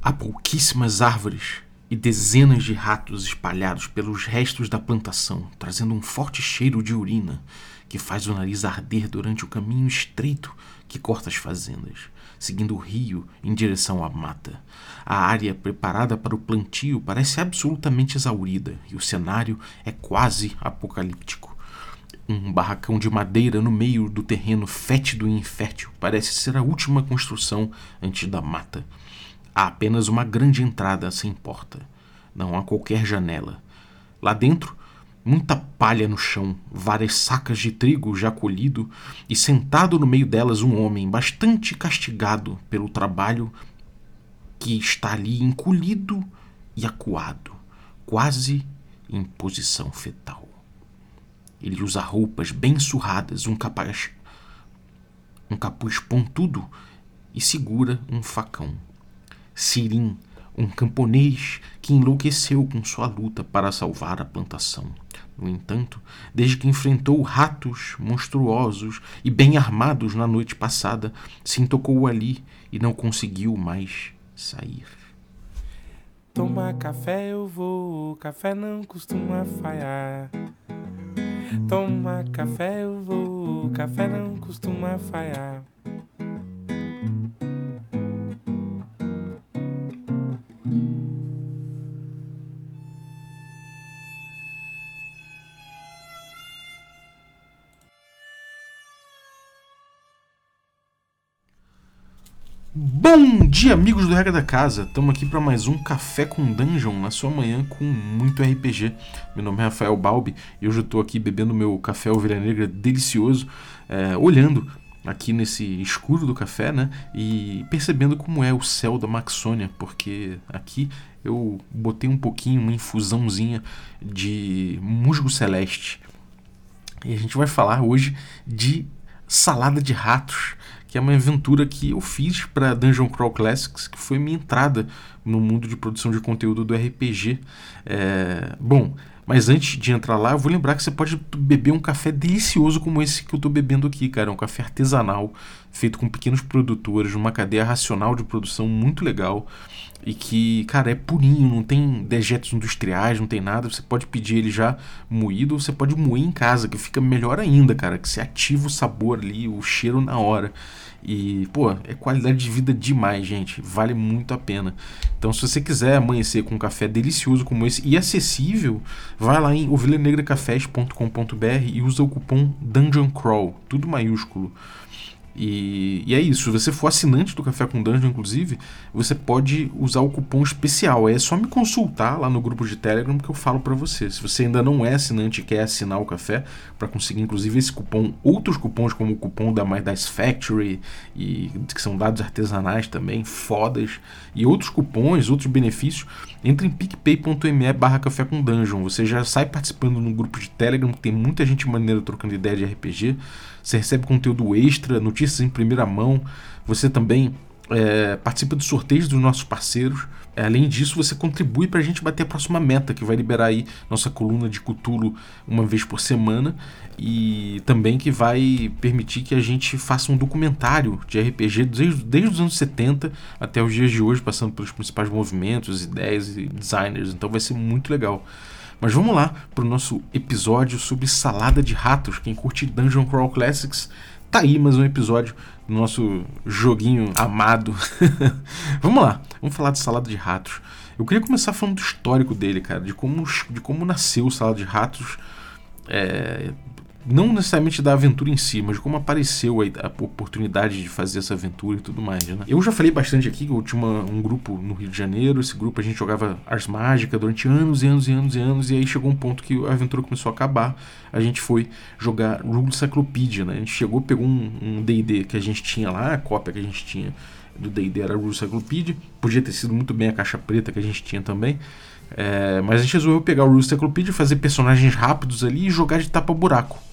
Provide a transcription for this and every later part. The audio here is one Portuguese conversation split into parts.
Há pouquíssimas árvores e dezenas de ratos espalhados pelos restos da plantação, trazendo um forte cheiro de urina que faz o nariz arder durante o caminho estreito que corta as fazendas, seguindo o rio em direção à mata. A área preparada para o plantio parece absolutamente exaurida e o cenário é quase apocalíptico. Um barracão de madeira no meio do terreno fétido e infértil parece ser a última construção antes da mata. Há apenas uma grande entrada sem porta. Não há qualquer janela. Lá dentro, muita palha no chão, várias sacas de trigo já colhido, e sentado no meio delas um homem bastante castigado pelo trabalho que está ali encolhido e acuado, quase em posição fetal. Ele usa roupas bem surradas, um capaz, um capuz pontudo e segura um facão. Sirim, um camponês que enlouqueceu com sua luta para salvar a plantação. No entanto, desde que enfrentou ratos monstruosos e bem armados na noite passada, se intocou ali e não conseguiu mais sair. Tomar café eu vou, café não costuma falhar. Tomar café eu vou, café não costuma falhar. Dia, amigos do Regra da Casa! Estamos aqui para mais um Café com Dungeon na sua manhã com muito RPG. Meu nome é Rafael Balbi e hoje eu estou aqui bebendo meu café ovelha negra delicioso, é, olhando aqui nesse escuro do café, né? E percebendo como é o céu da Maxônia, porque aqui eu botei um pouquinho, uma infusãozinha de musgo celeste. E a gente vai falar hoje de salada de ratos que é uma aventura que eu fiz para Dungeon Crawl Classics, que foi minha entrada no mundo de produção de conteúdo do RPG. É, bom, mas antes de entrar lá, eu vou lembrar que você pode beber um café delicioso como esse que eu estou bebendo aqui, cara. É um café artesanal, feito com pequenos produtores, numa cadeia racional de produção muito legal. E que, cara, é purinho, não tem dejetos industriais, não tem nada. Você pode pedir ele já moído ou você pode moer em casa, que fica melhor ainda, cara. Que você ativa o sabor ali, o cheiro na hora. E, pô, é qualidade de vida demais, gente. Vale muito a pena. Então, se você quiser amanhecer com um café delicioso como esse e acessível, vai lá em ovelhanegracafés.com.br e usa o cupom Dungeon Crawl, tudo maiúsculo. E, e, é isso. Se você for assinante do Café com Dungeon, inclusive, você pode usar o cupom especial. É só me consultar lá no grupo de Telegram que eu falo para você. Se você ainda não é assinante e quer assinar o café, para conseguir inclusive esse cupom, outros cupons como o cupom da My Dice Factory, e, que são dados artesanais também, fodas, e outros cupons, outros benefícios, entre em picpay.me barra café com dungeon. Você já sai participando no grupo de Telegram, que tem muita gente maneira trocando ideia de RPG. Você recebe conteúdo extra, notícias em primeira mão. Você também é, participa dos sorteios dos nossos parceiros. É, além disso, você contribui para a gente bater a próxima meta, que vai liberar aí nossa coluna de Cutulo uma vez por semana e também que vai permitir que a gente faça um documentário de RPG desde, desde os anos 70 até os dias de hoje, passando pelos principais movimentos, ideias e designers. Então vai ser muito legal. Mas vamos lá para o nosso episódio sobre salada de ratos. Quem curte Dungeon Crawl Classics, tá aí mais um episódio do nosso joguinho amado. vamos lá, vamos falar de salada de ratos. Eu queria começar falando do histórico dele, cara, de como, de como nasceu o Salada de Ratos. É, não necessariamente da aventura em si, mas como apareceu a, a, oportunidade de fazer essa aventura e tudo mais, né? Eu já falei bastante aqui que eu tinha uma, um grupo no Rio de Janeiro, esse grupo a gente jogava Ars Mágica durante anos e anos e anos e anos, e aí chegou um ponto que a aventura começou a acabar, a gente foi jogar Rule Cyclopedia, né? A gente chegou, pegou um D&D um que a gente tinha lá, a cópia que a gente tinha do D&D era Rule Cyclopedia, podia ter sido muito bem a caixa preta que a gente tinha também, é, mas a gente resolveu pegar o Rule Cyclopedia, fazer personagens rápidos ali e jogar de tapa-buraco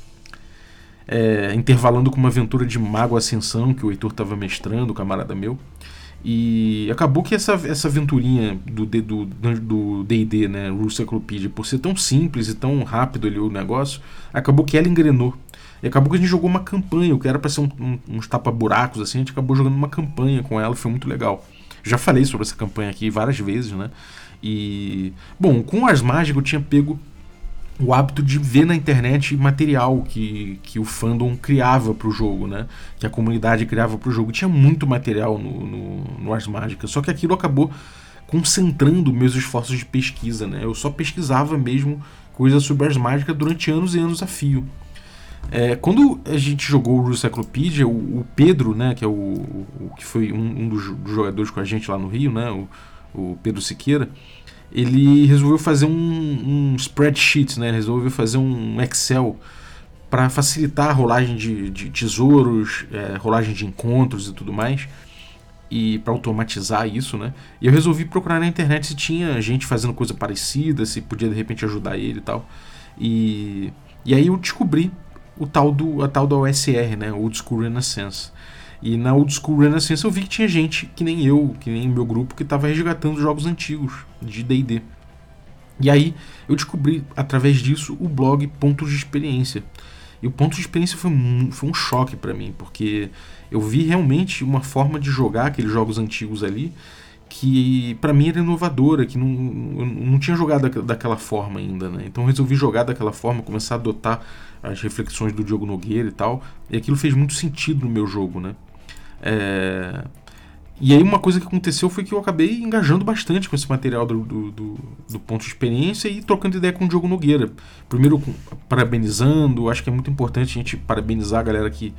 é, intervalando com uma aventura de Mago Ascensão que o Heitor estava mestrando, camarada meu. E acabou que essa, essa aventurinha do D&D, do, D&D, né, Cyclopedia, por ser tão simples e tão rápido ali o negócio, acabou que ela engrenou. E acabou que a gente jogou uma campanha, o que era para ser um, um, uns tapa-buracos, assim, a gente acabou jogando uma campanha com ela, foi muito legal. Já falei sobre essa campanha aqui várias vezes, né? E. Bom, com Ars Mágica eu tinha pego o hábito de ver na internet material que, que o fandom criava para o jogo, né? Que a comunidade criava para o jogo. Tinha muito material no, no, no Ars Mágica, só que aquilo acabou concentrando meus esforços de pesquisa, né? Eu só pesquisava mesmo coisas sobre Ars Mágica durante anos e anos a fio. É, quando a gente jogou o Cyclopedia, o, o, Pedro, né, que é o, o que foi um, um dos, dos, jogadores com a gente lá no Rio, né, o, o Pedro Siqueira, ele resolveu fazer um, um spreadsheet, né? Ele resolveu fazer um Excel para facilitar a rolagem de, de tesouros, é, rolagem de encontros e tudo mais, e para automatizar isso, né? E eu resolvi procurar na internet se tinha gente fazendo coisa parecida, se podia de repente ajudar ele e tal. E, e aí eu descobri o tal do a tal da OSR, né? Old School Renaissance. E na Old School Renaissance eu vi que tinha gente que nem eu, que nem meu grupo, que estava resgatando jogos antigos de D&D. E aí eu descobri, através disso, o blog Pontos de Experiência. E o ponto de experiência foi um, foi um choque para mim, porque eu vi realmente uma forma de jogar aqueles jogos antigos ali que para mim era inovadora, que não, eu não tinha jogado daquela forma ainda, né? Então resolvi jogar daquela forma, começar a adotar as reflexões do Diogo Nogueira e tal, e aquilo fez muito sentido no meu jogo, né? É... E aí uma coisa que aconteceu foi que eu acabei engajando bastante com esse material do, do, do, do ponto de experiência e trocando ideia com o Diogo Nogueira. Primeiro parabenizando, acho que é muito importante a gente parabenizar a galera que,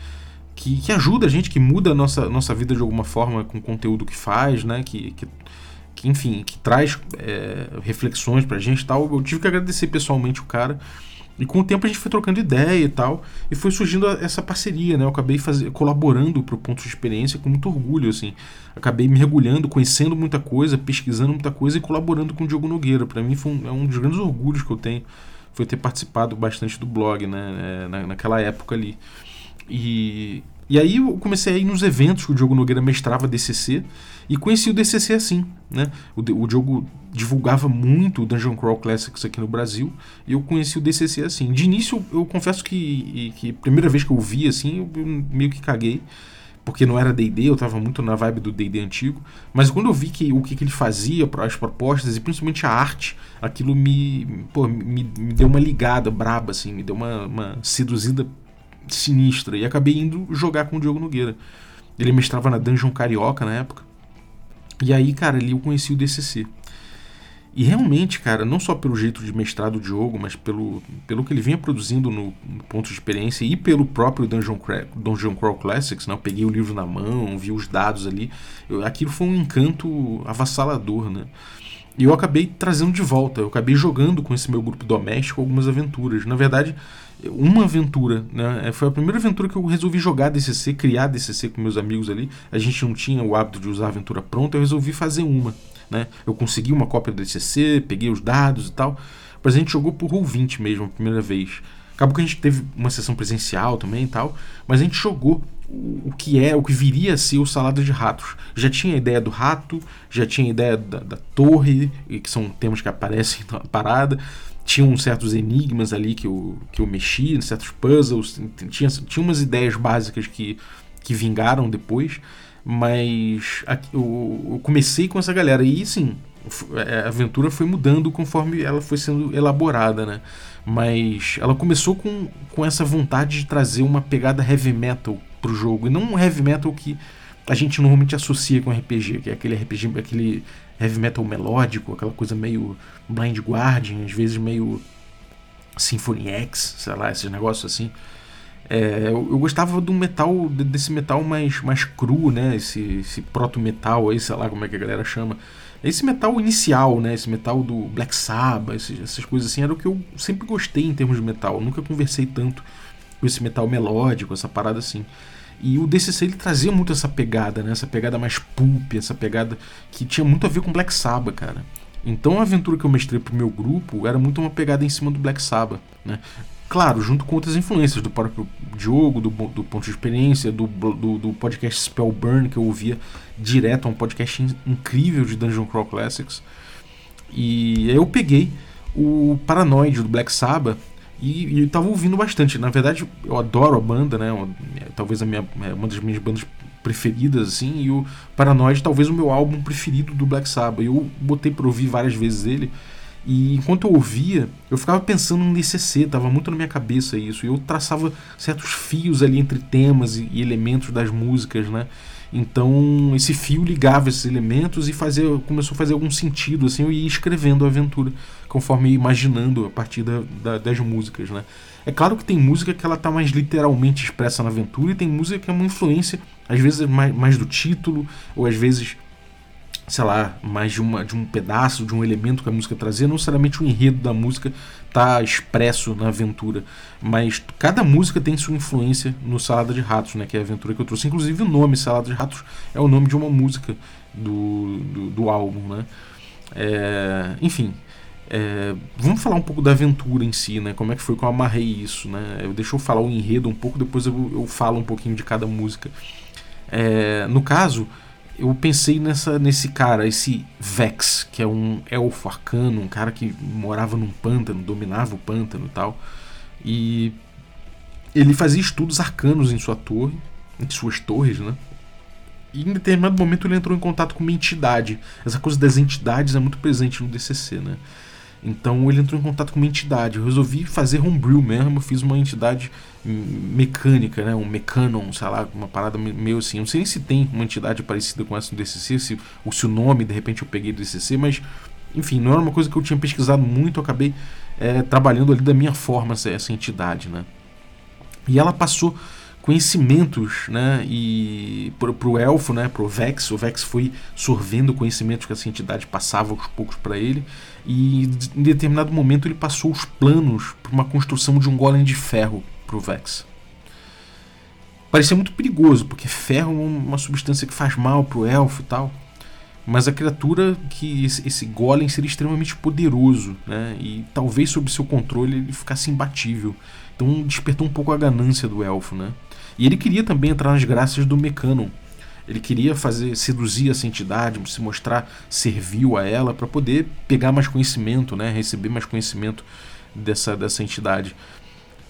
que, que, ajuda a gente, que muda a nossa, nossa vida de alguma forma com o conteúdo que faz, né? Que, que, que enfim, que traz é, reflexões pra gente e tal. Eu tive que agradecer pessoalmente o cara. E com o tempo a gente foi trocando ideia e tal, e foi surgindo essa parceria, né? Eu acabei fazer, colaborando para o ponto de experiência com muito orgulho, assim. Acabei mergulhando, conhecendo muita coisa, pesquisando muita coisa e colaborando com o Diogo Nogueira. Para mim foi um, é um dos grandes orgulhos que eu tenho, foi ter participado bastante do blog, né? É, na, naquela época ali. E, e aí eu comecei a ir nos eventos que o Diogo Nogueira mestrava DCC e conheci o DCC assim, né? O, o Diogo divulgava muito o Dungeon Crawl Classics aqui no Brasil e eu conheci o DCC assim. De início eu, confesso que, que primeira vez que eu vi assim, eu, eu meio que caguei, porque não era D&D, eu tava muito na vibe do D&D antigo, mas quando eu vi que o que, que ele fazia, as propostas e principalmente a arte, aquilo me, pô, me, me deu uma ligada braba assim, me deu uma, uma seduzida sinistra. E acabei indo jogar com o Diogo Nogueira. Ele mestrava na Dungeon Carioca na época. E aí, cara, ali eu conheci o DCC. E realmente, cara, não só pelo jeito de mestrar do Diogo, mas pelo, pelo que ele vinha produzindo no, no ponto de experiência e pelo próprio Dungeon, Dungeon Crawl Classics, né? Eu peguei o livro na mão, vi os dados ali. Eu, aquilo foi um encanto avassalador, né? E eu acabei trazendo de volta, eu acabei jogando com esse meu grupo doméstico algumas aventuras. Na verdade, uma aventura, né? É, foi a primeira aventura que eu resolvi jogar DCC, criar DCC com meus amigos ali. A gente não tinha o hábito de usar aventura pronta, eu resolvi fazer uma, né? Eu consegui uma cópia do DCC, peguei os dados e tal, mas a gente jogou por Roll20 mesmo, a primeira vez. Acabou que a gente teve uma sessão presencial também e tal, mas a gente jogou o que é, o que viria a ser o Salada de Ratos. Já tinha a ideia do rato, já tinha a ideia da, da torre, que são temas que aparecem na parada, tinham certos enigmas ali que eu, que eu mexi, certos puzzles, tinha, tinha umas ideias básicas que, que vingaram depois, mas eu, eu comecei com essa galera e sim, é, a aventura foi mudando conforme ela foi sendo elaborada, né? Mas ela começou com, com essa vontade de trazer uma pegada heavy metal pro jogo, e não um heavy metal que a gente normalmente associa com RPG, que é aquele RPG, aquele heavy metal melódico, aquela coisa meio Blind Guardian, às vezes meio Symphony X, sei lá, esses negócios assim. É, eu, eu, gostava do metal, desse metal mais, mais cru, né? Esse, esse proto-metal aí, sei lá como é que a galera chama. Esse metal inicial, né? Esse metal do Black Sabbath, esses, essas coisas assim, era o que eu sempre gostei em termos de metal. Eu nunca conversei tanto com esse metal melódico, essa parada assim. E o DCC ele trazia muito essa pegada, né? Essa pegada mais pulp, essa pegada que tinha muito a ver com Black Sabbath, cara. Então a aventura que eu mestrei pro meu grupo era muito uma pegada em cima do Black Sabbath, né? Claro, junto com outras influências do próprio Diogo, do, do ponto de experiência, do, do, do, podcast Spellburn, que eu ouvia direto, um podcast incrível de Dungeon Crawl Classics. E eu peguei o Paranoid do Black Sabbath e, e tava ouvindo bastante. Na verdade, eu adoro a banda, né? Talvez a minha, é uma das minhas bandas preferidas, assim, e o Paranoid talvez o meu álbum preferido do Black Sabbath. Eu botei pra ouvir várias vezes ele, e enquanto eu ouvia, eu ficava pensando no DCC, tava muito na minha cabeça isso, e eu traçava certos fios ali entre temas e, e elementos das músicas, né? Então esse fio ligava esses elementos e fazia, começou a fazer algum sentido, assim, eu ia escrevendo a aventura, conforme imaginando a partir da, da, das músicas, né? É claro que tem música que ela tá mais literalmente expressa na aventura e tem música que é uma influência, às vezes mais, mais do título, ou às vezes, sei lá, mais de, uma, de um pedaço, de um elemento que a música trazia, não necessariamente o enredo da música tá expresso na aventura, mas cada música tem sua influência no Salada de Ratos, né, que é a aventura que eu trouxe. Inclusive o nome Salada de Ratos é o nome de uma música do, do, do álbum, né? É, enfim, é, vamos falar um pouco da aventura em si, né? Como é que foi que eu amarrei isso, né? Eu, deixa eu falar o enredo um pouco, depois eu, eu falo um pouquinho de cada música. É, no caso, eu pensei nessa, nesse cara, esse Vex, que é um elfo arcano, um cara que morava num pântano, dominava o pântano e tal. E ele fazia estudos arcanos em sua torre, em suas torres, né? E em determinado momento ele entrou em contato com uma entidade. Essa coisa das entidades é muito presente no DCC, né? Então ele entrou em contato com uma entidade. Eu resolvi fazer homebrew mesmo. Eu fiz uma entidade mecânica, né? Um mecanon, sei lá, uma parada meio assim. Não sei se tem uma entidade parecida com essa no DCC, se, ou se o nome de repente eu peguei do DCC, mas enfim, não era uma coisa que eu tinha pesquisado muito. Eu acabei é, trabalhando ali da minha forma essa, essa entidade, né? E ela passou conhecimentos, né? E pro, pro elfo, né? Pro Vex, o Vex foi sorvendo conhecimentos que essa entidade passava aos poucos para ele. E em determinado momento ele passou os planos para uma construção de um golem de ferro pro Vex. Parecia muito perigoso, porque ferro é uma substância que faz mal pro elfo e tal. Mas a criatura que esse, esse golem seria extremamente poderoso, né? E talvez sob seu controle ele ficasse imbatível. Então despertou um pouco a ganância do elfo, né? E ele queria também entrar nas graças do Mecanon. Ele queria fazer seduzir essa entidade, se mostrar servil a ela para poder pegar mais conhecimento, né, receber mais conhecimento dessa, dessa entidade.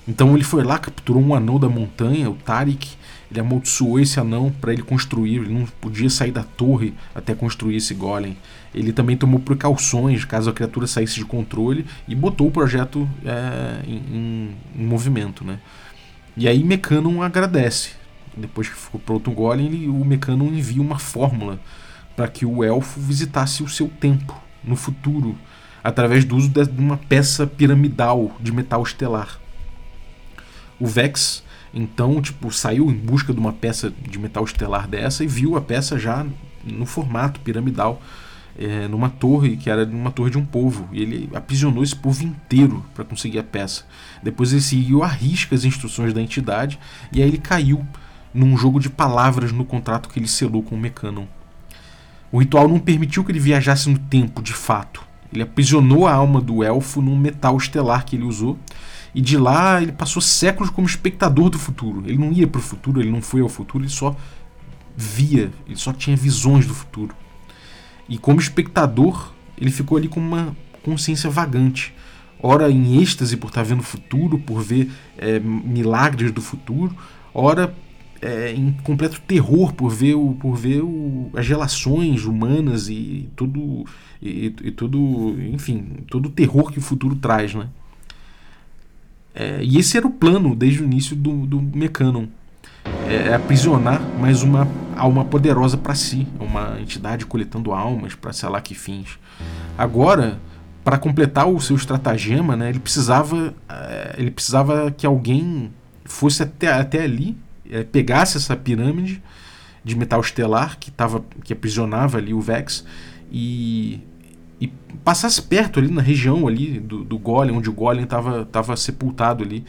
Então ele foi lá, capturou um anão da montanha, o Tarik. Ele amaldiçoou esse anão para ele construir. Ele não podia sair da torre até construir esse golem. Ele também tomou precauções caso a criatura saísse de controle e botou o projeto é, em, em, em movimento, né? E aí Mecanon agradece. Depois que ficou pronto o Golem, ele, o Mecanon envia uma fórmula para que o elfo visitasse o seu tempo no futuro, através do uso de uma peça piramidal de metal estelar. O Vex, então, tipo, saiu em busca de uma peça de metal estelar dessa e viu a peça já no formato piramidal é, numa torre que era numa torre de um povo e ele aprisionou esse povo inteiro para conseguir a peça. Depois ele seguiu a risca as instruções da entidade e aí ele caiu num jogo de palavras no contrato que ele selou com o Mecanon. O ritual não permitiu que ele viajasse no tempo, de fato. Ele aprisionou a alma do elfo num metal estelar que ele usou e de lá ele passou séculos como espectador do futuro. Ele não ia para o futuro, ele não foi ao futuro, ele só via, ele só tinha visões do futuro. E como espectador, ele ficou ali com uma consciência vagante. Ora em êxtase por estar vendo o futuro, por ver é, milagres do futuro, ora é, em completo terror por ver, o, por ver o, as relações humanas e tudo e, e enfim, todo o terror que o futuro traz, né? É, e esse era o plano desde o início do, do Mecanon é, é aprisionar mais uma alma poderosa para si, uma entidade coletando almas para sei lá que fins. Agora, para completar o seu estratagema, né, ele precisava é, ele precisava que alguém fosse até, até ali, é, pegasse essa pirâmide de metal estelar que tava, que aprisionava ali o Vex e, e passasse perto ali na região ali do, do Golem, onde o Golem estava sepultado ali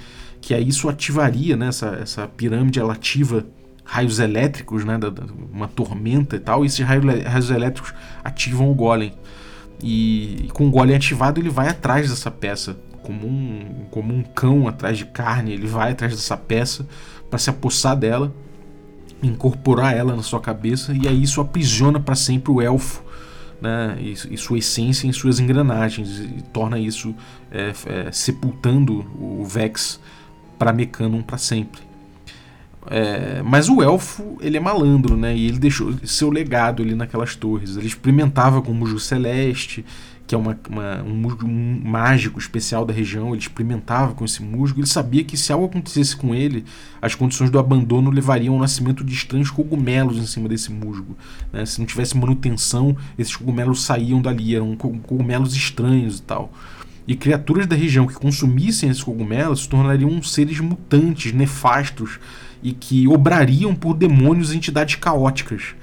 que aí isso ativaria né, essa, essa pirâmide, ela ativa raios elétricos, né, da, da, uma tormenta e tal, e esses raios, raios elétricos ativam o golem. E, e, com o golem ativado, ele vai atrás dessa peça, como um, como um cão atrás de carne, ele vai atrás dessa peça para se apossar dela, incorporar ela na sua cabeça, e aí isso aprisiona para sempre o elfo. Né, e, e, sua essência em suas engrenagens e torna isso é, é, sepultando o Vex para Mecanon para sempre. É, mas o elfo, ele é malandro, né? E ele deixou seu legado ali naquelas torres. Ele experimentava com o musgo celeste, que é uma, uma, um musgo mágico especial da região. Ele experimentava com esse musgo. Ele sabia que se algo acontecesse com ele, as condições do abandono levariam ao nascimento de estranhos cogumelos em cima desse musgo. Né? Se não tivesse manutenção, esses cogumelos saíam dali. Eram cogumelos estranhos e tal. E criaturas da região que consumissem esses cogumelos se tornariam seres mutantes, nefastos e que obrariam por demônios e entidades caóticas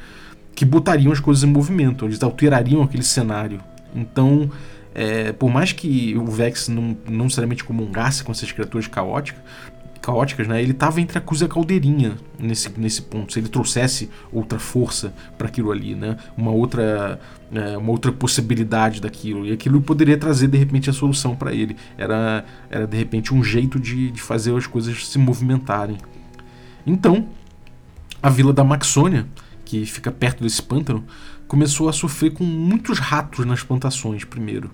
que botariam as coisas em movimento, eles alterariam aquele cenário. Então, é, por mais que o Vex não, não necessariamente comungasse com essas criaturas caóticas, caóticas, né? Ele estava entre a cruz e a caldeirinha nesse, nesse ponto. Se ele trouxesse outra força para aquilo ali, né? Uma outra, é, uma outra possibilidade daquilo. E aquilo poderia trazer, de repente, a solução para ele. Era, era, de repente, um jeito de, de fazer as coisas se movimentarem. Então, a vila da Maxônia, que fica perto desse pântano, começou a sofrer com muitos ratos nas plantações primeiro.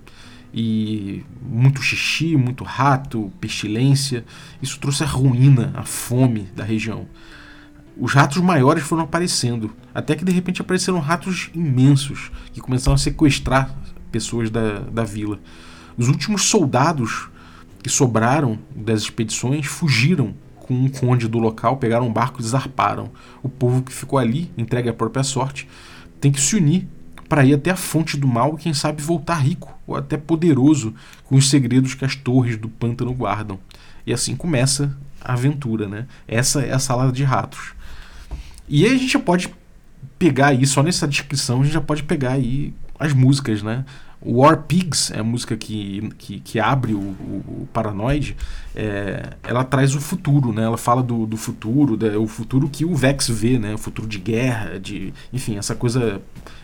E muito xixi, muito rato, pestilência. Isso trouxe a ruína, a fome da região. Os ratos maiores foram aparecendo, até que de repente apareceram ratos imensos que começaram a sequestrar pessoas da, da vila. Os últimos soldados que sobraram das expedições fugiram com um conde do local, pegaram um barco e zarparam. O povo que ficou ali, entregue à própria sorte, tem que se unir para ir até a fonte do mal e quem sabe voltar rico ou até poderoso com os segredos que as torres do pântano guardam. E assim começa a aventura, né? Essa é a salada de ratos. E aí a gente já pode pegar aí, só nessa descrição, a gente já pode pegar aí as músicas, né? War Pigs é a música que, que, que abre o, o, o Paranoid. É, ela traz o futuro, né? Ela fala do, do futuro, da, o futuro que o Vex vê, né? O futuro de guerra, de enfim, essa coisa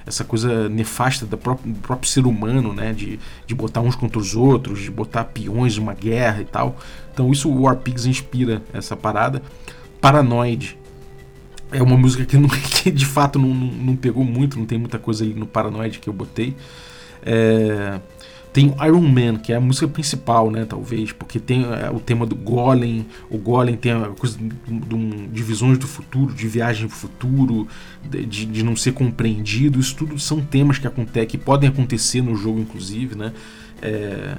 essa coisa nefasta do próprio, do próprio ser humano, né? De, de botar uns contra os outros, de botar peões de uma guerra e tal. Então isso o War Pigs inspira essa parada. Paranoid é uma música que, não, que de fato não, não, não pegou muito, não tem muita coisa aí no Paranoid que eu botei. É, tem Iron Man, que é a música principal, né, talvez, porque tem é, o tema do Golem, o Golem tem a coisa de, de, visões do futuro, de viagem pro futuro, de, de, não ser compreendido, isso tudo são temas que, acontecem, que podem acontecer no jogo, inclusive, né, é,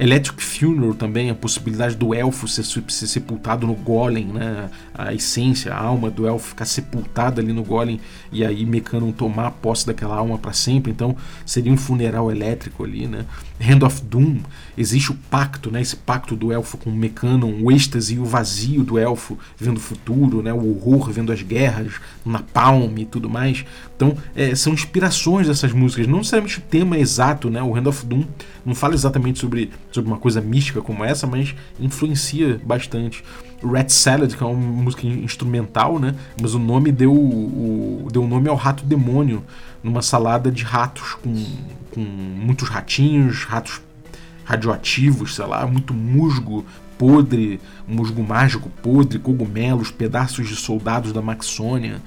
Electric Funeral também, a possibilidade do elfo ser, ser, sepultado no golem, né? A essência, a alma do elfo ficar sepultada ali no golem e aí Mecano tomar posse daquela alma para sempre. Então seria um funeral elétrico ali, né? Hand of Doom, existe o pacto, né? Esse pacto do elfo com o Mecanon, o êxtase e o vazio do elfo vendo o futuro, né? O horror vendo as guerras, Napalm e tudo mais. Então é, são inspirações dessas músicas, não necessariamente o tema exato, né? O Hand of Doom não fala exatamente sobre, sobre uma coisa mística como essa, mas influencia bastante. Rat Salad, que é uma música instrumental, né? Mas o nome deu o, deu nome ao rato demônio numa salada de ratos com, com muitos ratinhos, ratos radioativos, sei lá, muito musgo podre, musgo mágico podre, cogumelos, pedaços de soldados da Maxônia.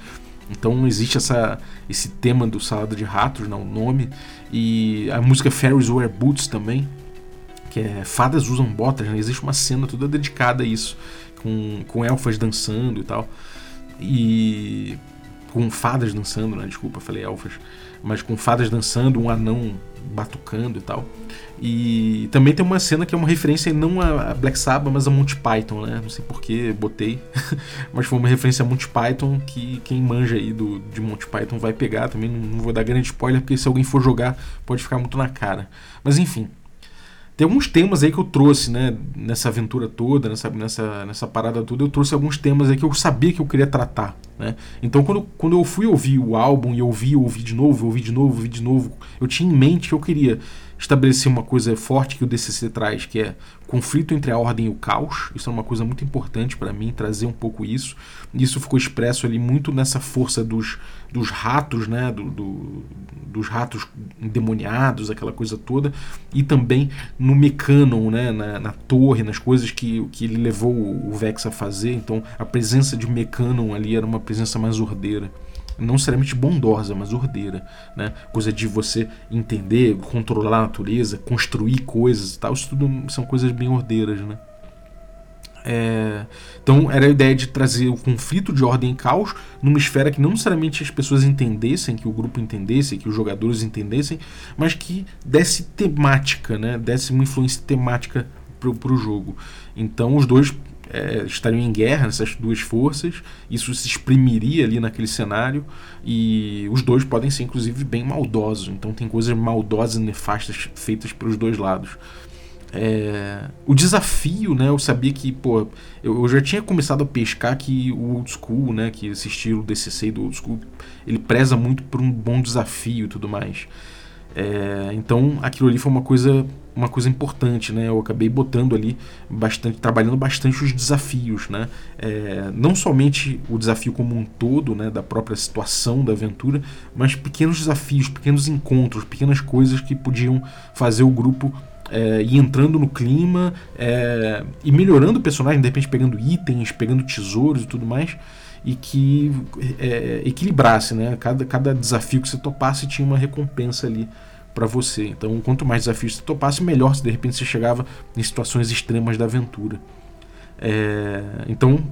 Então existe essa, esse tema do Salada de Ratos, não, o nome. E a música Fairies Wear Boots também, que é Fadas Usam Botas, né? existe uma cena toda dedicada a isso, com, com elfas dançando e tal. E. com fadas dançando, né? Desculpa, falei elfas. Mas com fadas dançando, um anão batucando e tal. E também tem uma cena que é uma referência não a Black Sabbath, mas a Monty Python, né? Não sei por que botei, mas foi uma referência a Monty Python que quem manja aí do, de Monty Python vai pegar. Também não, não vou dar grande spoiler, porque se alguém for jogar pode ficar muito na cara. Mas enfim, tem alguns temas aí que eu trouxe, né, nessa aventura toda, nessa, nessa, nessa parada toda, eu trouxe alguns temas aí que eu sabia que eu queria tratar, né? Então quando, quando eu fui ouvir o álbum e ouvi, ouvi de novo, ouvi de novo, ouvi de novo, eu tinha em mente que eu queria estabelecer uma coisa forte que o DCC traz, que é conflito entre a ordem e o caos. Isso é uma coisa muito importante para mim, trazer um pouco isso. Isso ficou expresso ali muito nessa força dos, dos ratos, né? Do, do, dos ratos endemoniados, aquela coisa toda. E também no Mecanon, né? Na, na, torre, nas coisas que, que ele levou o Vex a fazer. Então a presença de Mecanon ali era uma presença mais ordeira não necessariamente bondosa, mas ordeira, né? Coisa de você entender, controlar a natureza, construir coisas e tal, isso tudo são coisas bem ordeiras, né? É, então era a ideia de trazer o conflito de ordem e caos numa esfera que não necessariamente as pessoas entendessem, que o grupo entendesse, que os jogadores entendessem, mas que desse temática, né? desse uma influência temática para o jogo. Então os dois é, estariam em guerra, essas duas forças, isso se exprimiria ali naquele cenário, e os dois podem ser inclusive bem maldosos, então tem coisas maldosas e nefastas feitas pelos dois lados. É, o desafio, né? Eu sabia que, pô, eu, eu, já tinha começado a pescar que o old school, né? Que esse estilo DCC do old school, ele preza muito por um bom desafio e tudo mais. É, então aquilo ali foi uma coisa uma coisa importante, né? Eu acabei botando ali bastante, trabalhando bastante os desafios, né? É, não somente o desafio como um todo, né? Da própria situação da aventura, mas pequenos desafios, pequenos encontros, pequenas coisas que podiam fazer o grupo é, ir entrando no clima é, e melhorando o personagem, de repente pegando itens, pegando tesouros e tudo mais, e que é, equilibrasse, né? Cada, cada desafio que você topasse tinha uma recompensa ali para você. Então, quanto mais desafios você topasse, melhor se de repente você chegava em situações extremas da aventura. É, então,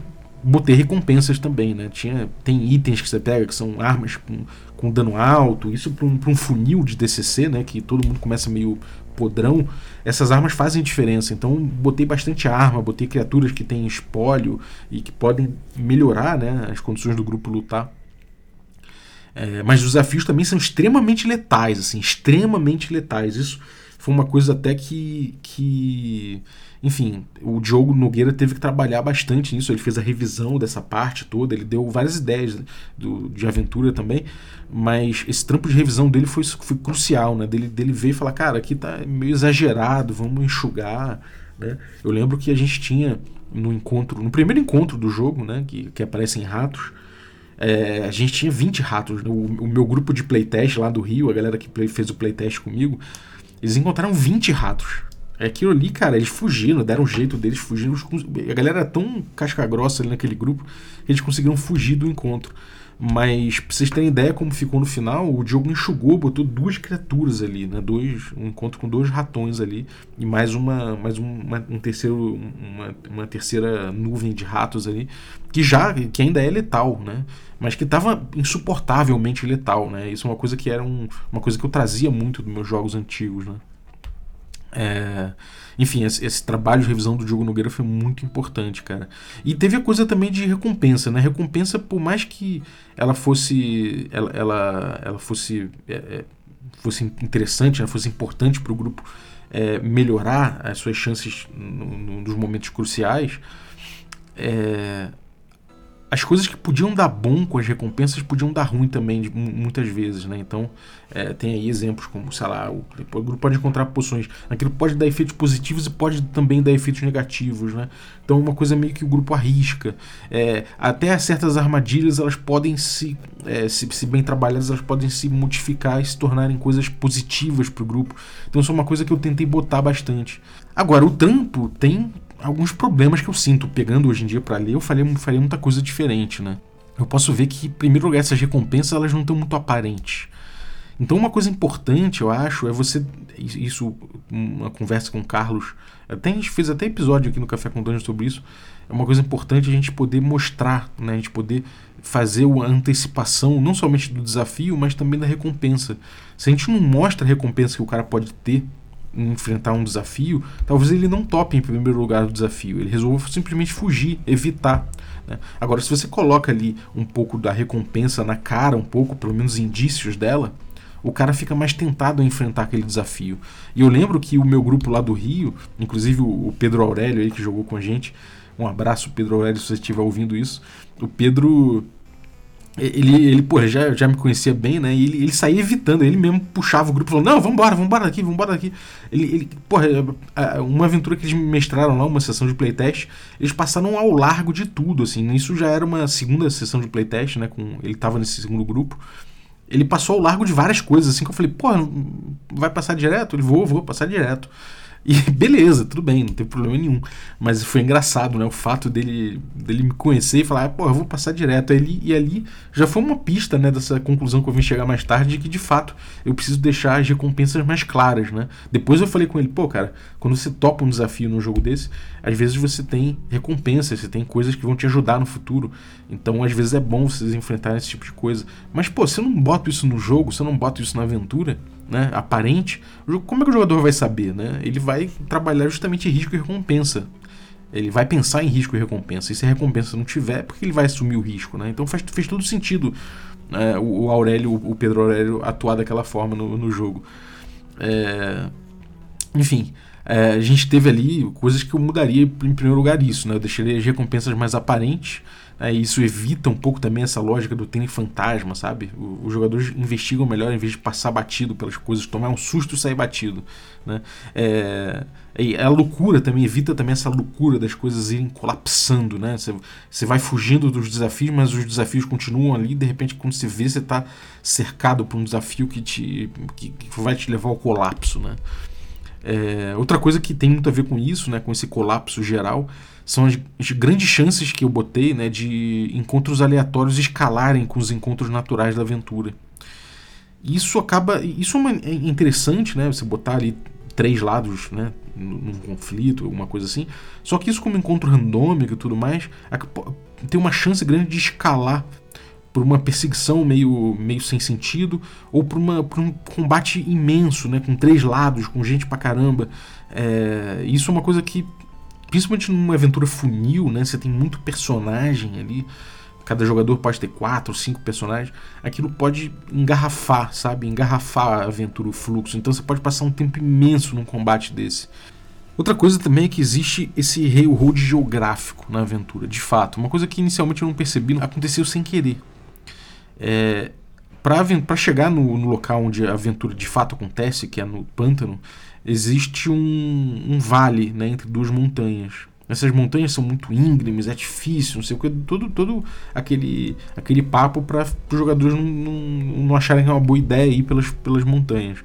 botei recompensas também, né? Tinha, tem itens que você pega que são armas com, com dano alto, isso para um, um funil de DCC, né? Que todo mundo começa meio podrão. Essas armas fazem diferença, então botei bastante arma, botei criaturas que têm espólio e que podem melhorar né, as condições do grupo lutar. É, mas os desafios também são extremamente letais, assim, extremamente letais. Isso foi uma coisa até que, que enfim, o Diogo Nogueira teve que trabalhar bastante nisso. Ele fez a revisão dessa parte toda, ele deu várias ideias do, de aventura também, mas esse trampo de revisão dele foi, foi crucial, né? Dele, dele ver e falar, cara, aqui tá meio exagerado, vamos enxugar. Né? Eu lembro que a gente tinha no encontro, no primeiro encontro do jogo, né, que, que aparecem ratos, é, a gente tinha 20 ratos. O, o, meu grupo de playtest lá do Rio, a galera que play, fez o playtest comigo, eles encontraram 20 ratos. É aquilo ali, cara, eles fugiram, deram um jeito deles, fugiram. A galera era tão casca grossa ali naquele grupo que eles conseguiram fugir do encontro. Mas pra vocês terem ideia como ficou no final, o Diogo enxugou, botou duas criaturas ali, né? Dois, um encontro com dois ratões ali e mais uma, mais uma, um terceiro, uma, uma terceira nuvem de ratos ali que já, que ainda é letal, né? Mas que estava insuportavelmente letal, né? Isso é uma coisa que era um, uma coisa que eu trazia muito dos meus jogos antigos, né? É, enfim, esse, esse, trabalho de revisão do Diogo Nogueira foi muito importante, cara. E teve a coisa também de recompensa, né? Recompensa, por mais que ela fosse. Ela, ela, ela fosse. É, é fosse interessante, né? fosse importante para o grupo é, melhorar as suas chances no, no, nos momentos cruciais. As coisas que podiam dar bom com as recompensas podiam dar ruim também, muitas vezes, né? Então, é, tem aí exemplos como, sei lá, o, o, grupo pode encontrar poções. Aquilo pode dar efeitos positivos e pode também dar efeitos negativos, né? Então, é uma coisa meio que o grupo arrisca. É, até certas armadilhas, elas podem se, é, se, se, bem trabalhadas, elas podem se modificar e se tornarem coisas positivas para o grupo. Então, isso é uma coisa que eu tentei botar bastante. Agora, o trampo tem alguns problemas que eu sinto pegando hoje em dia para ler, eu faria, faria muita coisa diferente, né? Eu posso ver que, em primeiro lugar, essas recompensas elas não estão muito aparentes. Então, uma coisa importante, eu acho, é você. Isso, uma conversa com o Carlos. Até a gente fez até episódio aqui no Café com Dungeon sobre isso. É uma coisa importante a gente poder mostrar, né? A gente poder fazer a antecipação, não somente do desafio, mas também da recompensa. Se a gente não mostra a recompensa que o cara pode ter enfrentar um desafio, talvez ele não tope em primeiro lugar o desafio. Ele resolva simplesmente fugir, evitar. Né? Agora, se você coloca ali um pouco da recompensa na cara, um pouco, pelo menos indícios dela, o cara fica mais tentado a enfrentar aquele desafio. E eu lembro que o meu grupo lá do Rio, inclusive o Pedro Aurélio aí que jogou com a gente, um abraço Pedro Aurélio se você estiver ouvindo isso. O Pedro ele, ele pô, já, já me conhecia bem, né? E ele, ele saía evitando, ele mesmo puxava o grupo falando, não, vambora, vambora daqui, vambora daqui. Ele, ele, porra, uma aventura que eles mestraram lá, uma sessão de playtest, eles passaram ao largo de tudo, assim. Isso já era uma segunda sessão de playtest, né? Com, ele tava nesse segundo grupo. Ele passou ao largo de várias coisas, assim, que eu falei, porra, vai passar direto? Ele, vou, vou passar direto. E beleza, tudo bem, não tem problema nenhum. Mas foi engraçado, né? O fato dele, dele me conhecer e falar, ah, pô, eu vou passar direto. Ali, e ali já foi uma pista, né, dessa conclusão que eu vim chegar mais tarde, de que de fato eu preciso deixar as recompensas mais claras, né? Depois eu falei com ele, pô, cara, quando você topa um desafio num jogo desse, às vezes você tem recompensas, você tem coisas que vão te ajudar no futuro. Então, às vezes é bom vocês enfrentarem esse tipo de coisa. Mas, pô, você não bota isso no jogo, você não bota isso na aventura né, aparente, como é que o jogador vai saber? Né? Ele vai trabalhar justamente risco e recompensa. Ele vai pensar em risco e recompensa. E se a recompensa não tiver, porque ele vai assumir o risco. Né? Então faz, fez todo sentido é, o, Aurélio, o Pedro Aurélio, atuar daquela forma no, no jogo. É, enfim, é, a gente teve ali coisas que eu mudaria em primeiro lugar isso. Né? Eu deixaria as recompensas mais aparentes é, isso evita um pouco também essa lógica do trem fantasma, sabe? O, os jogadores investigam melhor em vez de passar batido pelas coisas, tomar um susto e sair batido. Né? É, a loucura também evita também essa loucura das coisas irem colapsando, né? Você vai fugindo dos desafios, mas os desafios continuam ali. De repente, quando você vê, você está cercado por um desafio que, te, que, que vai te levar ao colapso, né? É, outra coisa que tem muito a ver com isso, né, com esse colapso geral, são as, grandes chances que eu botei né, de encontros aleatórios escalarem com os encontros naturais da aventura. Isso acaba. Isso é, é interessante, né? Você botar ali três lados, né? Num conflito, alguma coisa assim. Só que isso, como encontro randômico e tudo mais, tem uma chance grande de escalar por uma perseguição meio, meio sem sentido ou por, uma, por um combate imenso, né, com três lados, com gente pra caramba. É, isso é uma coisa que, principalmente numa aventura funil, né, você tem muito personagem ali, cada jogador pode ter quatro, cinco personagens, aquilo pode engarrafar, sabe? Engarrafar a aventura, o fluxo. Então você pode passar um tempo imenso num combate desse. Outra coisa também é que existe esse railroad geográfico na aventura, de fato. Uma coisa que inicialmente eu não percebi, aconteceu sem querer. É, para chegar no, no, local onde a aventura de fato acontece, que é no pântano, existe um, um vale né, entre duas montanhas. Essas montanhas são muito íngremes, é difícil, não sei o que, todo, todo aquele, aquele papo para os jogadores não, não, não acharem que é uma boa ideia ir pelas, pelas montanhas.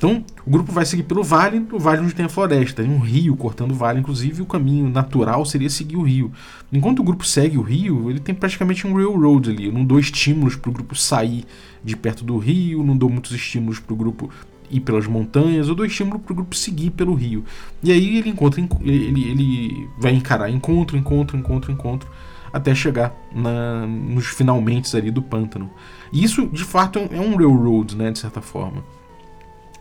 Então, o grupo vai seguir pelo vale, o vale onde tem a floresta, tem um rio cortando o vale, inclusive o caminho natural seria seguir o rio. Enquanto o grupo segue o rio, ele tem praticamente um railroad ali. Eu não dou estímulos para o grupo sair de perto do rio, não dou muitos estímulos para o grupo ir pelas montanhas, eu dou estímulo para o grupo seguir pelo rio. E aí ele encontra, ele, ele vai encarar encontro, encontro, encontro, encontro, até chegar na, nos finalmente ali do pântano. E isso, de fato, é um railroad, né, de certa forma.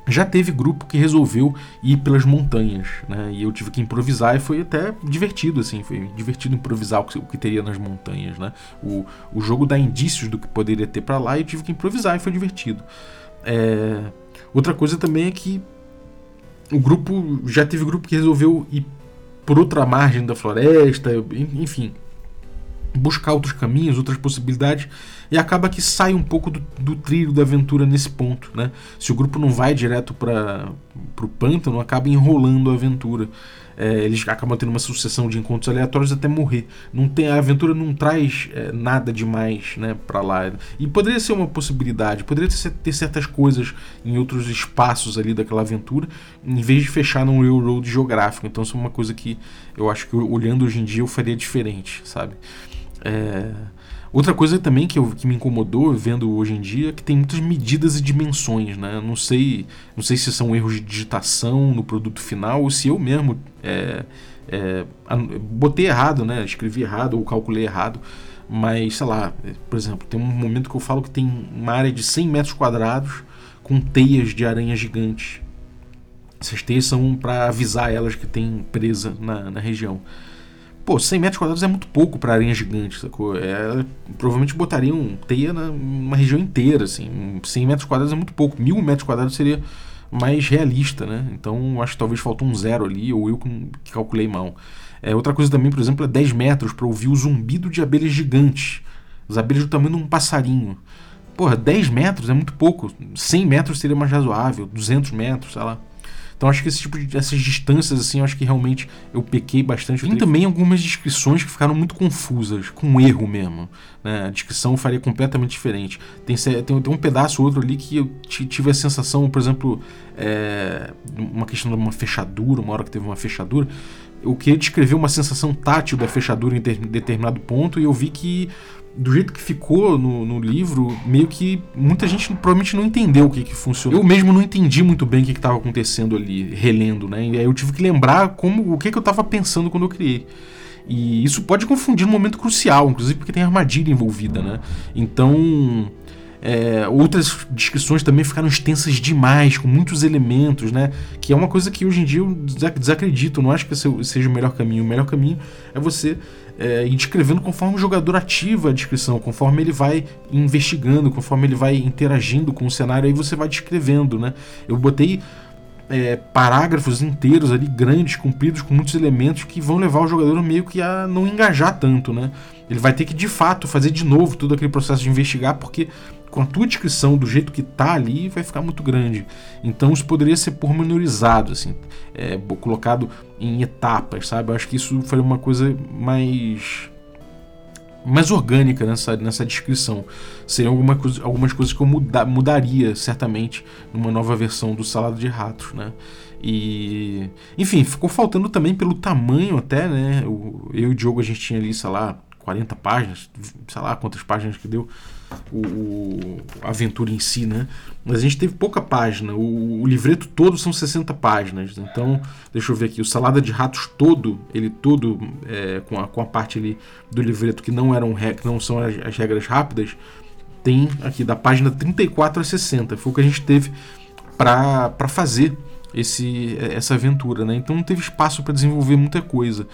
Já teve grupo que resolveu ir pelas montanhas, né? E eu tive que improvisar e foi até divertido, assim. Foi divertido improvisar o que, o que teria nas montanhas, né? O, o jogo dá indícios do que poderia ter para lá e eu tive que improvisar e foi divertido. É... Outra coisa também é que o grupo já teve grupo que resolveu ir por outra margem da floresta, enfim, buscar outros caminhos, outras possibilidades, e acaba que sai um pouco do, do trilho da aventura nesse ponto. Né? Se o grupo não vai direto para o pântano, acaba enrolando a aventura. É, eles acabam tendo uma sucessão de encontros aleatórios até morrer. Não tem, a aventura não traz é, nada demais né, para lá. E poderia ser uma possibilidade, poderia ter, ter, certas coisas em outros espaços ali daquela aventura, em vez de fechar num railroad geográfico. Então, isso é uma coisa que eu acho que olhando hoje em dia eu faria diferente, sabe? É... Outra coisa também que, eu, que me incomodou vendo hoje em dia é que tem muitas medidas e dimensões, né? Não sei, não sei se são erros de digitação no produto final ou se eu mesmo é, é, botei errado, né? Escrevi errado ou calculei errado. Mas, sei lá, por exemplo, tem um momento que eu falo que tem uma área de 100 metros quadrados com teias de aranha gigante. Essas teias são para avisar elas que tem presa na, na região. Pô, 100 metros quadrados é muito pouco para aranha gigante, sacou? É, provavelmente botariam teia numa região inteira, assim. 100 metros quadrados é muito pouco. Mil metros quadrados seria mais realista, né? Então acho que talvez faltou um zero ali, ou eu que calculei mal. É, outra coisa também, por exemplo, é 10 metros para ouvir o zumbido de abelhas gigantes. As abelhas do tamanho de um passarinho. Porra, 10 metros é muito pouco. 100 metros seria mais razoável, 200 metros, sei lá. Então acho que esse tipo de, essas distâncias, assim, acho que realmente eu pequei bastante. Tem também algumas descrições que ficaram muito confusas, com erro mesmo. Né? A descrição faria completamente diferente. Tem, tem, tem um pedaço ou outro ali que eu tive a sensação, por exemplo, é, uma questão de uma fechadura, uma hora que teve uma fechadura. Eu queria descrever uma sensação tátil da fechadura em determinado ponto e eu vi que do jeito que ficou no, no, livro, meio que muita gente provavelmente não entendeu o que, que funcionou. Eu mesmo não entendi muito bem o que estava acontecendo ali, relendo, né? E aí eu tive que lembrar como o que, que eu estava pensando quando eu criei. E isso pode confundir um momento crucial, inclusive porque tem armadilha envolvida, né? Então. É, outras descrições também ficaram extensas demais, com muitos elementos, né? Que é uma coisa que hoje em dia eu desacredito. Não acho que seja o melhor caminho. O melhor caminho é você é, e descrevendo conforme o jogador ativa a descrição, conforme ele vai investigando, conforme ele vai interagindo com o cenário, aí você vai descrevendo, né? Eu botei é, parágrafos inteiros ali, grandes, compridos, com muitos elementos que vão levar o jogador meio que a não engajar tanto, né? Ele vai ter que de fato fazer de novo todo aquele processo de investigar, porque com a tua descrição do jeito que tá ali, vai ficar muito grande. Então isso poderia ser pormenorizado, assim, é, colocado em etapas, sabe? Eu acho que isso foi uma coisa mais mais orgânica nessa, nessa descrição. Seriam alguma coisa, algumas coisas que eu muda, mudaria certamente numa nova versão do Salado de Ratos, né? E enfim, ficou faltando também pelo tamanho até, né? eu e o Diogo a gente tinha ali, sei lá, 40 páginas, sei lá quantas páginas que deu o, o, a aventura em si, né? Mas a gente teve pouca página. O, o, livreto todo são 60 páginas. Então, deixa eu ver aqui. O Salada de Ratos todo, ele todo, é, com, a, com a parte ali do livreto que não, eram, que não são as, as regras rápidas, tem aqui da página 34 a 60. Foi o que a gente teve para fazer esse, essa aventura, né? Então não teve espaço para desenvolver muita coisa.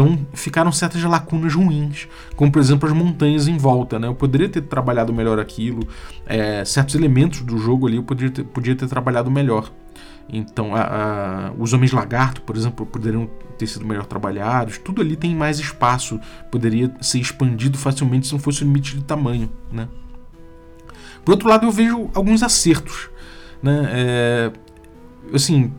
Então ficaram certas lacunas ruins, como por exemplo as montanhas em volta. Né? Eu poderia ter trabalhado melhor aquilo, é, certos elementos do jogo ali eu poderia ter, podia ter trabalhado melhor. Então, a, a, os homens lagarto, por exemplo, poderiam ter sido melhor trabalhados. Tudo ali tem mais espaço, poderia ser expandido facilmente se não fosse o limite de tamanho. Né? Por outro lado, eu vejo alguns acertos. Né? É, assim,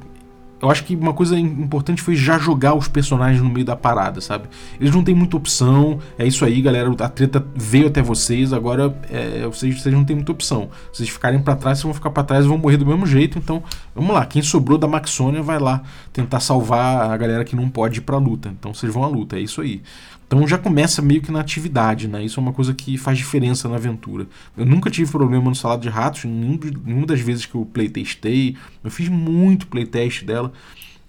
eu acho que uma coisa importante foi já jogar os personagens no meio da parada, sabe? Eles não têm muita opção, é isso aí, galera. A treta veio até vocês, agora é, vocês, vocês não têm muita opção. Se vocês ficarem para trás, vocês vão ficar para trás e vão morrer do mesmo jeito. Então, vamos lá. Quem sobrou da Maxônia vai lá tentar salvar a galera que não pode ir pra luta. Então, vocês vão à luta, é isso aí. Então já começa meio que na atividade, né? Isso é uma coisa que faz diferença na aventura. Eu nunca tive problema no Salado de Ratos, nenhuma das vezes que eu playtestei. Eu fiz muito playtest dela,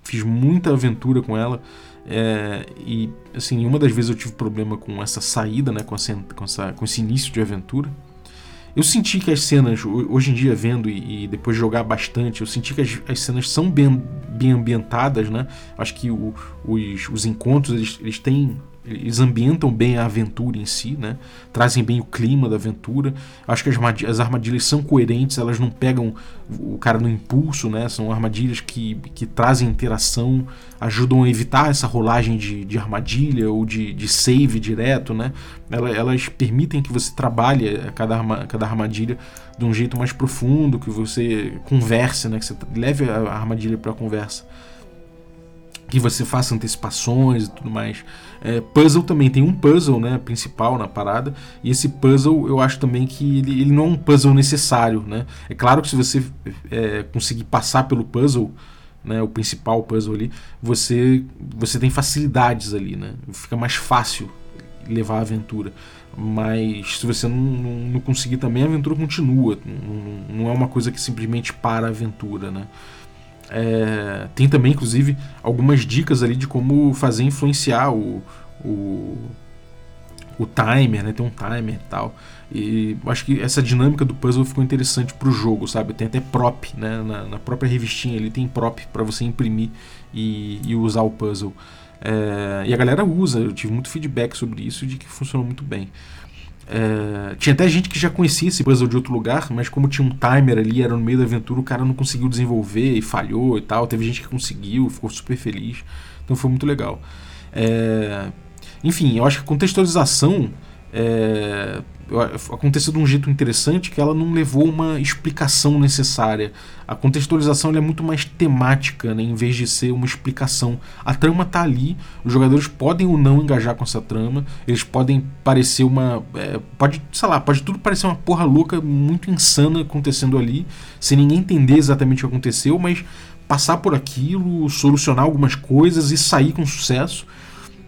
fiz muita aventura com ela. É, e assim, uma das vezes eu tive problema com essa saída, né? Com, essa, com, essa, com esse início de aventura. Eu senti que as cenas, hoje em dia vendo e, e depois de jogar bastante, eu senti que as, as cenas são bem, bem ambientadas, né? Acho que o, os, os encontros eles, eles têm eles ambientam bem a aventura em si, né? Trazem bem o clima da aventura. Acho que as armadilhas, as armadilhas são coerentes, elas não pegam o cara no impulso, né? São armadilhas que, que trazem interação, ajudam a evitar essa rolagem de, de armadilha ou de, de save direto, né? Elas, elas permitem que você trabalhe cada, arma, cada armadilha de um jeito mais profundo, que você converse, né? Que você leve a armadilha para a conversa que você faça antecipações e tudo mais. É, puzzle também tem um puzzle né, principal na parada, e esse puzzle eu acho também que ele, ele não é um puzzle necessário. Né? É claro que se você é, conseguir passar pelo puzzle, né, o principal puzzle ali, você, você tem facilidades ali, né? fica mais fácil levar a aventura. Mas se você não, não, não conseguir também, a aventura continua. Não, não é uma coisa que simplesmente para a aventura. Né? É, tem também, inclusive, algumas dicas ali de como fazer influenciar o, o, o timer, né? Tem um timer e tal. E acho que essa dinâmica do puzzle ficou interessante pro jogo, sabe? Tem até prop, né? Na, na própria revistinha ali tem prop para você imprimir e, e, usar o puzzle. É, e a galera usa, eu tive muito feedback sobre isso de que funcionou muito bem. É, tinha até gente que já conhecia esse puzzle de outro lugar, mas como tinha um timer ali, era no meio da aventura, o cara não conseguiu desenvolver e falhou e tal. Teve gente que conseguiu, ficou super feliz. Então foi muito legal. É, enfim, eu acho que a contextualização é, aconteceu de um jeito interessante que ela não levou uma explicação necessária. A contextualização é muito mais temática, né, em vez de ser uma explicação. A trama tá ali, os jogadores podem ou não engajar com essa trama, eles podem parecer uma. É, pode, sei lá, pode tudo parecer uma porra louca, muito insana acontecendo ali, sem ninguém entender exatamente o que aconteceu, mas passar por aquilo, solucionar algumas coisas e sair com sucesso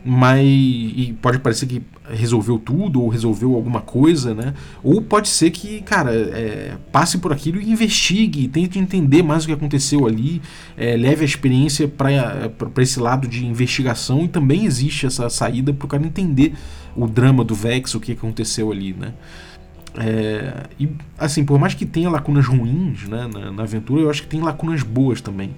mas e pode parecer que resolveu tudo ou resolveu alguma coisa, né? Ou pode ser que, cara, é, passe por aquilo e investigue, tente entender mais o que aconteceu ali, é, leve a experiência para esse lado de investigação e também existe essa saída para o cara entender o drama do Vex, o que aconteceu ali, né? É, e assim, por mais que tenha lacunas ruins né, na, na aventura, eu acho que tem lacunas boas também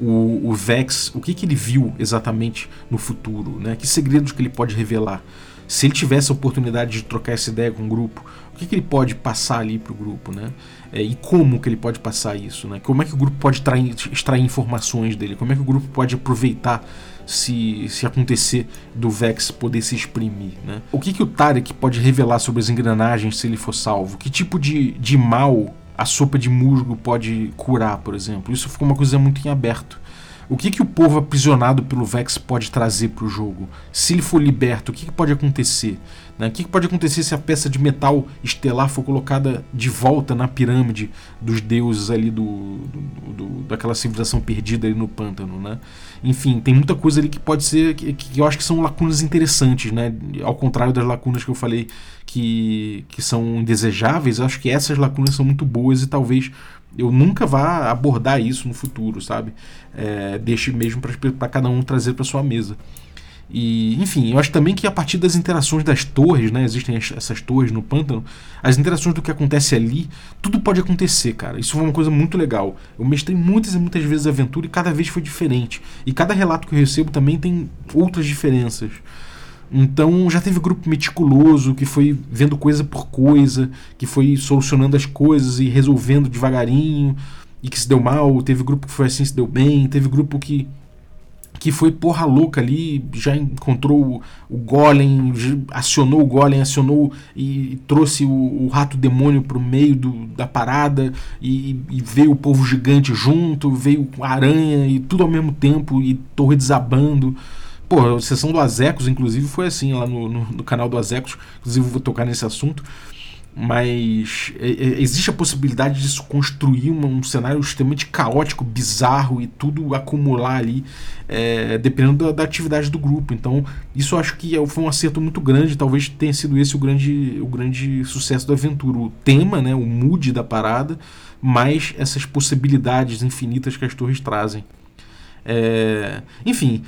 o, o Vex, o que, que ele viu exatamente no futuro, né? Que segredos que ele pode revelar? Se ele tivesse a oportunidade de trocar essa ideia com o grupo, o que, que ele pode passar ali para o grupo, né? É, e como que ele pode passar isso, né? Como é que o grupo pode extrair, extrair informações dele? Como é que o grupo pode aproveitar se, se acontecer do Vex poder se exprimir, né? O que, que o Tarek pode revelar sobre as engrenagens se ele for salvo? Que tipo de, de mal a sopa de musgo pode curar, por exemplo. Isso ficou uma coisa muito em aberto. O que, que o povo aprisionado pelo Vex pode trazer para o jogo? Se ele for liberto, o que, que pode acontecer? Né? O que, que pode acontecer se a peça de metal estelar for colocada de volta na pirâmide dos deuses ali do, do, do daquela civilização perdida ali no pântano, né? Enfim, tem muita coisa ali que pode ser que, que eu acho que são lacunas interessantes, né? Ao contrário das lacunas que eu falei que, que são indesejáveis, eu acho que essas lacunas são muito boas e talvez eu nunca vá abordar isso no futuro, sabe? É, deixe mesmo para cada um trazer para sua mesa. E, enfim, eu acho também que a partir das interações das torres, né? Existem essas torres no pântano, as interações do que acontece ali, tudo pode acontecer, cara. Isso foi uma coisa muito legal. Eu mestrei muitas e muitas vezes a aventura e cada vez foi diferente. E cada relato que eu recebo também tem outras diferenças. Então já teve grupo meticuloso que foi vendo coisa por coisa, que foi solucionando as coisas e resolvendo devagarinho e que se deu mal. Teve grupo que foi assim se deu bem. Teve grupo que que foi porra louca ali, já encontrou o, Golem, acionou o Golem, acionou e, e trouxe o, o, rato demônio pro meio do, da parada e, e, veio o povo gigante junto, veio a aranha e tudo ao mesmo tempo e torre desabando. Pô, a sessão do Azecos, inclusive, foi assim lá no, no, no canal do Azecos, inclusive vou tocar nesse assunto mas é, é, existe a possibilidade de construir um, um, cenário extremamente caótico, bizarro e tudo acumular ali, é, dependendo da, da, atividade do grupo. Então, isso eu acho que é, foi um acerto muito grande. Talvez tenha sido esse o grande, o grande sucesso da aventura. O tema, né, o mood da parada, mais essas possibilidades infinitas que as torres trazem. É, enfim,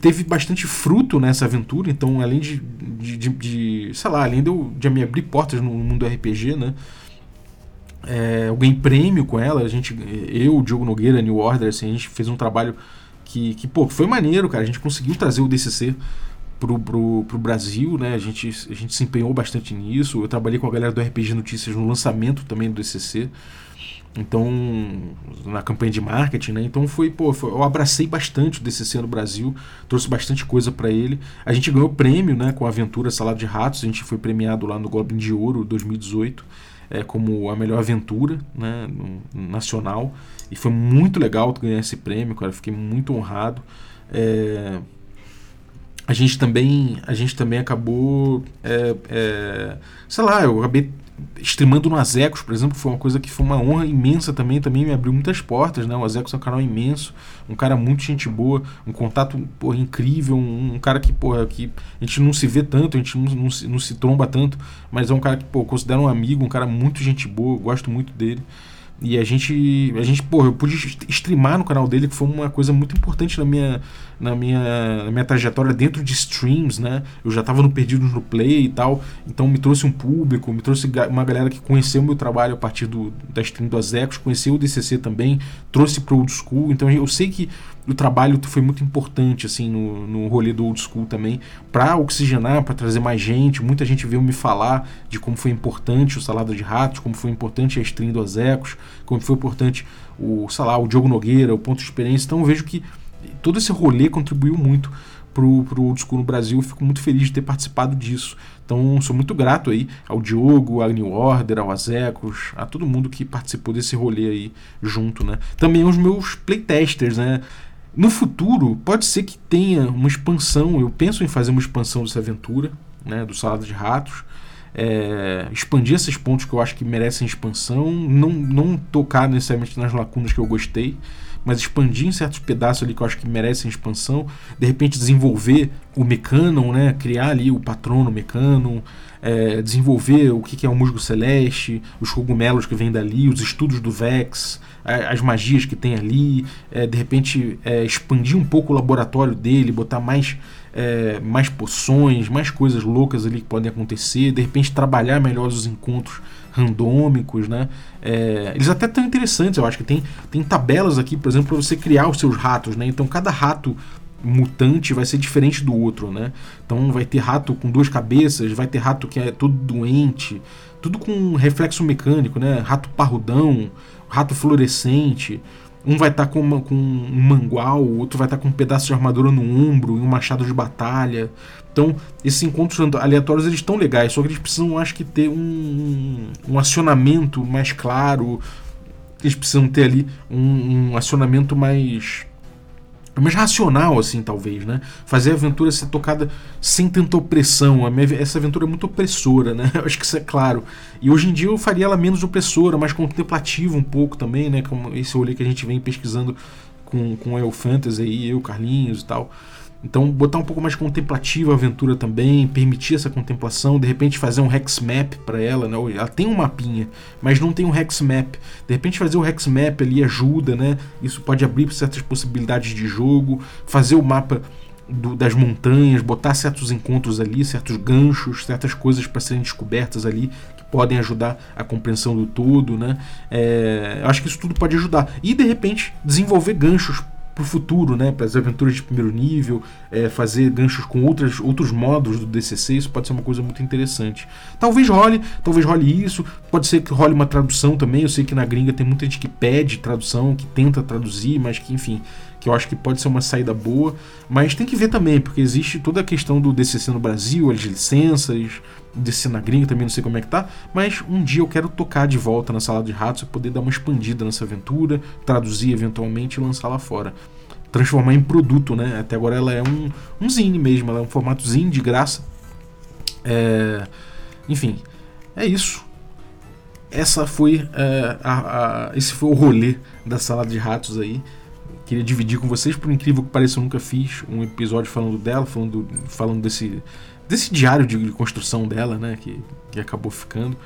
teve bastante fruto nessa aventura, então além de, de, de, de sei lá, além de de me abrir portas no mundo RPG, né? É, eu ganhei prêmio com ela, a gente, eu, Diogo Nogueira, New Order, assim, a gente fez um trabalho que, que pô, foi maneiro, cara, a gente conseguiu trazer o DCC pro, pro, pro Brasil, né, a gente, a gente se empenhou bastante nisso, eu trabalhei com a galera do RPG Notícias no lançamento também do DCC, então, na campanha de marketing, né? Então foi, pô, foi, eu abracei bastante o DCC no Brasil, trouxe bastante coisa para ele. A gente ganhou prêmio, né, com a aventura Salada de Ratos, a gente foi premiado lá no Goblin de Ouro 2018, é, como a melhor aventura, né, nacional. E foi muito legal ganhar esse prêmio, cara, fiquei muito honrado. É, a gente também a gente também acabou é, é, sei lá eu acabei streamando no Azecos, por exemplo, foi uma coisa que foi uma honra imensa também, também me abriu muitas portas, né? O Azecos é um canal imenso, um cara muito gente boa, um contato porra, incrível, um, um, cara que, porra, que a gente não se vê tanto, a gente não, não, se, não se tromba tanto, mas é um cara que, pô, considero um amigo, um cara muito gente boa, gosto muito dele. E a gente, a gente, porra, eu pude streamar no canal dele, que foi uma coisa muito importante na minha, na minha, na minha trajetória dentro de streams, né? Eu já estava no Perdidos no Play e tal, então me trouxe um público, me trouxe uma galera que conheceu meu trabalho a partir do, da stream do Azecos, conheceu o DCC também, trouxe pro Old School, então eu sei que o trabalho foi muito importante assim no, no rolê do old school também para oxigenar, para trazer mais gente. Muita gente veio me falar de como foi importante o Salada de Ratos, como foi importante a stream do Azecos, como foi importante o, sei o Diogo Nogueira, o ponto de experiência. Então eu vejo que todo esse rolê contribuiu muito pro, pro Old School no Brasil. Fico muito feliz de ter participado disso. Então sou muito grato aí ao Diogo, à New Order, ao Azecos, a todo mundo que participou desse rolê aí junto, né? Também os meus playtesters, né? No futuro, pode ser que tenha uma expansão. Eu penso em fazer uma expansão dessa aventura, né? Do Salada de Ratos. É, expandir esses pontos que eu acho que merecem expansão. Não, não tocar necessariamente nas lacunas que eu gostei mas expandir em certos pedaços ali que eu acho que merecem expansão, de repente desenvolver o Mecanon, né, criar ali o patrono Mecanon, é, desenvolver o que, que é o musgo celeste, os cogumelos que vêm dali, os estudos do Vex, as magias que tem ali, é, de repente é, expandir um pouco o laboratório dele, botar mais, é, mais poções, mais coisas loucas ali que podem acontecer, de repente trabalhar melhor os encontros randômicos, né? É, eles até tão interessantes, eu acho que tem, tem tabelas aqui, por exemplo, para você criar os seus ratos, né? Então cada rato mutante vai ser diferente do outro, né? Então vai ter rato com duas cabeças, vai ter rato que é todo doente, tudo com reflexo mecânico, né? Rato parrudão, rato fluorescente. Um vai estar tá com, com um mangual, o outro vai estar tá com um pedaço de armadura no ombro e um machado de batalha. Então, esses encontros aleatórios eles estão legais, só que eles precisam, acho que, ter um, um acionamento mais claro. Eles precisam ter ali um, um acionamento mais mais racional, assim, talvez, né? Fazer a aventura ser tocada sem tanta opressão. Minha, essa aventura é muito opressora, né? Eu acho que isso é claro. E hoje em dia eu faria ela menos opressora, mais contemplativa um pouco também, né? Como esse rolê que a gente vem pesquisando com, com El Fantasy aí, eu, Carlinhos e tal. Então, botar um pouco mais contemplativa a aventura também, permitir essa contemplação, de repente fazer um hex map para ela, né? Ela tem um mapinha, mas não tem um hex map. De repente fazer o hex map ali ajuda, né? Isso pode abrir certas possibilidades de jogo, fazer o mapa do, das montanhas, botar certos encontros ali, certos ganchos, certas coisas para serem descobertas ali que podem ajudar a compreensão do todo, né? É, acho que isso tudo pode ajudar. E de repente desenvolver ganchos para o futuro, né, para as aventuras de primeiro nível, é, fazer ganchos com outras, outros modos do DCC, isso pode ser uma coisa muito interessante. Talvez role, talvez role isso, pode ser que role uma tradução também. Eu sei que na gringa tem muita gente que pede tradução, que tenta traduzir, mas que enfim, que eu acho que pode ser uma saída boa, mas tem que ver também, porque existe toda a questão do DCC no Brasil, as licenças, DC na gringa também não sei como é que tá, mas um dia eu quero tocar de volta na Sala de Ratos e poder dar uma expandida nessa aventura, traduzir eventualmente e lançar lá fora. Transformar em produto, né? Até agora ela é um, um zine mesmo, ela é um formato zine de graça. É... Enfim, é isso. Essa foi, é, a, a, esse foi o rolê da Sala de Ratos aí queria dividir com vocês, por incrível que pareça, eu nunca fiz um episódio falando dela, falando, falando desse, desse diário de, construção dela, né, que, que acabou ficando.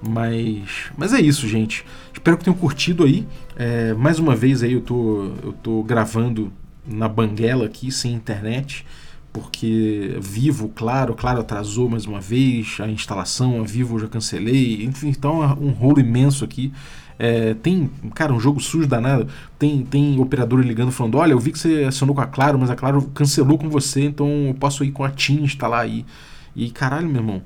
Mas, mas é isso, gente. Espero que tenham curtido aí. É, mais uma vez aí eu tô, eu tô gravando na banguela aqui, sem internet, porque Vivo, claro, claro, atrasou mais uma vez a instalação, a Vivo eu já cancelei, enfim, então é um rolo imenso aqui. É, tem, cara, um jogo sujo danado. Tem, tem operador ligando falando: Olha, eu vi que você acionou com a Claro, mas a Claro cancelou com você, então eu posso ir com a TIM instalar aí. E caralho, meu irmão,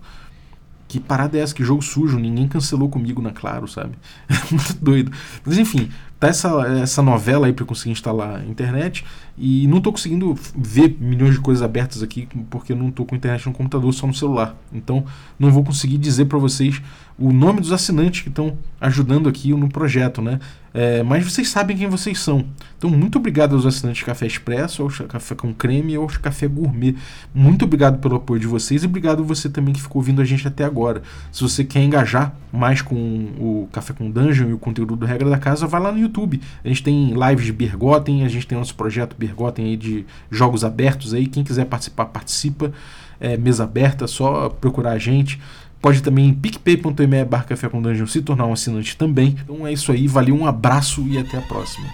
que parada é essa? Que jogo sujo? Ninguém cancelou comigo na Claro, sabe? Muito doido. Mas enfim, tá essa, essa novela aí para conseguir instalar a internet e não tô conseguindo ver milhões de coisas abertas aqui porque eu não tô com internet no computador, só no celular. Então não vou conseguir dizer para vocês o nome dos assinantes que estão ajudando aqui no projeto, né? É, mas vocês sabem quem vocês são. Então, muito obrigado aos assinantes Café Expresso, ao Café com Creme e ao Café Gourmet. Muito obrigado pelo apoio de vocês e obrigado você também que ficou ouvindo a gente até agora. Se você quer engajar mais com o Café com Dungeon e o conteúdo do Regra da Casa, vai lá no YouTube. A gente tem lives de Bergotten, a gente tem nosso projeto Bergotten aí de jogos abertos aí. Quem quiser participar, participa. É, mesa aberta, só procurar a gente. Pode também em picpay.me barra café com dungeon se tornar um assinante também. Então é isso aí, valeu, um abraço e até a próxima.